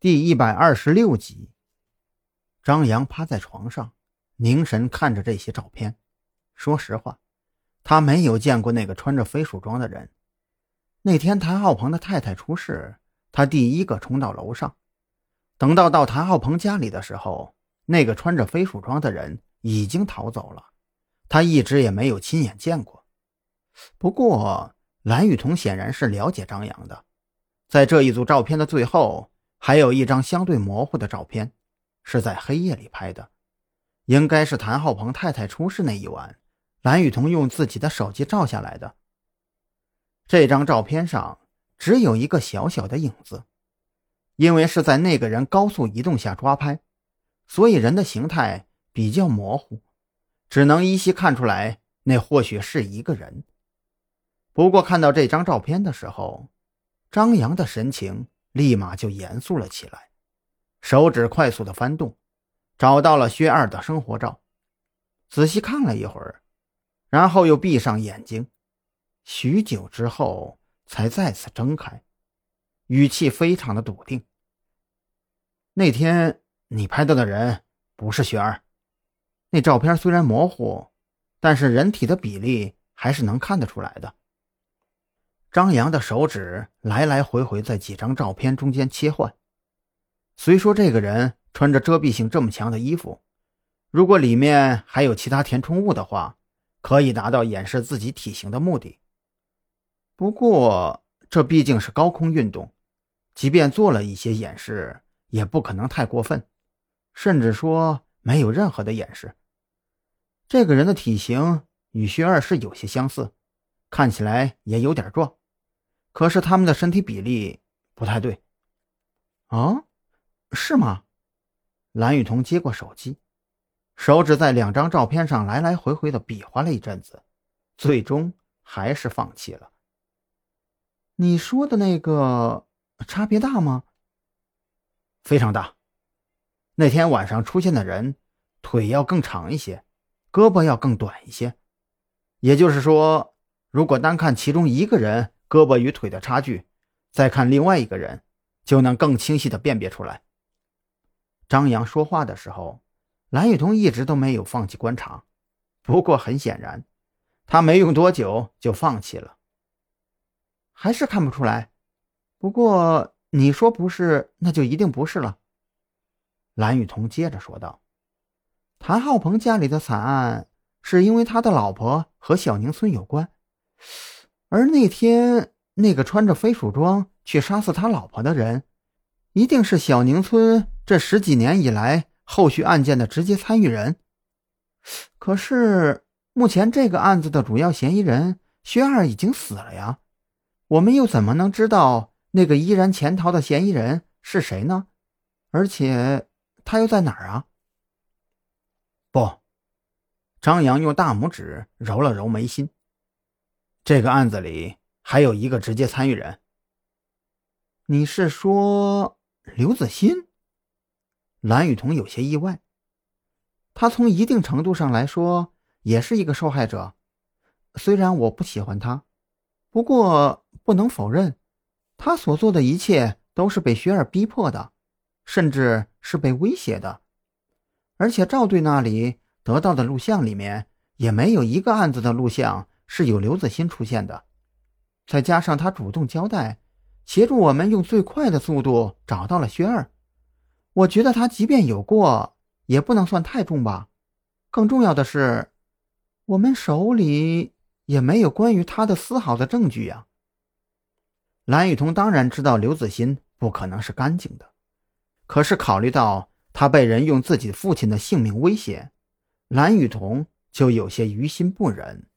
第一百二十六集，张扬趴在床上，凝神看着这些照片。说实话，他没有见过那个穿着飞鼠装的人。那天谭浩鹏的太太出事，他第一个冲到楼上。等到到谭浩鹏家里的时候，那个穿着飞鼠装的人已经逃走了。他一直也没有亲眼见过。不过蓝雨桐显然是了解张扬的，在这一组照片的最后。还有一张相对模糊的照片，是在黑夜里拍的，应该是谭浩鹏太太出事那一晚，蓝雨桐用自己的手机照下来的。这张照片上只有一个小小的影子，因为是在那个人高速移动下抓拍，所以人的形态比较模糊，只能依稀看出来那或许是一个人。不过看到这张照片的时候，张扬的神情。立马就严肃了起来，手指快速的翻动，找到了薛二的生活照，仔细看了一会儿，然后又闭上眼睛，许久之后才再次睁开，语气非常的笃定：“那天你拍到的人不是雪儿，那照片虽然模糊，但是人体的比例还是能看得出来的。”张扬的手指来来回回在几张照片中间切换。虽说这个人穿着遮蔽性这么强的衣服，如果里面还有其他填充物的话，可以达到掩饰自己体型的目的。不过这毕竟是高空运动，即便做了一些掩饰，也不可能太过分，甚至说没有任何的掩饰。这个人的体型与薛二是有些相似，看起来也有点壮。可是他们的身体比例不太对，啊，是吗？蓝雨桐接过手机，手指在两张照片上来来回回的比划了一阵子，最终还是放弃了。你说的那个差别大吗？非常大。那天晚上出现的人腿要更长一些，胳膊要更短一些，也就是说，如果单看其中一个人。胳膊与腿的差距，再看另外一个人，就能更清晰的辨别出来。张扬说话的时候，蓝雨桐一直都没有放弃观察，不过很显然，他没用多久就放弃了。还是看不出来。不过你说不是，那就一定不是了。蓝雨桐接着说道：“谭浩鹏家里的惨案，是因为他的老婆和小宁村有关。”而那天那个穿着飞鼠装去杀死他老婆的人，一定是小宁村这十几年以来后续案件的直接参与人。可是目前这个案子的主要嫌疑人薛二已经死了呀，我们又怎么能知道那个依然潜逃的嫌疑人是谁呢？而且他又在哪儿啊？不，张扬用大拇指揉了揉眉心。这个案子里还有一个直接参与人。你是说刘子欣？蓝雨桐有些意外。他从一定程度上来说也是一个受害者，虽然我不喜欢他，不过不能否认，他所做的一切都是被雪儿逼迫的，甚至是被威胁的。而且赵队那里得到的录像里面也没有一个案子的录像。是有刘子欣出现的，再加上他主动交代，协助我们用最快的速度找到了薛儿。我觉得他即便有过，也不能算太重吧。更重要的是，我们手里也没有关于他的丝毫的证据呀。蓝雨桐当然知道刘子欣不可能是干净的，可是考虑到他被人用自己父亲的性命威胁，蓝雨桐就有些于心不忍。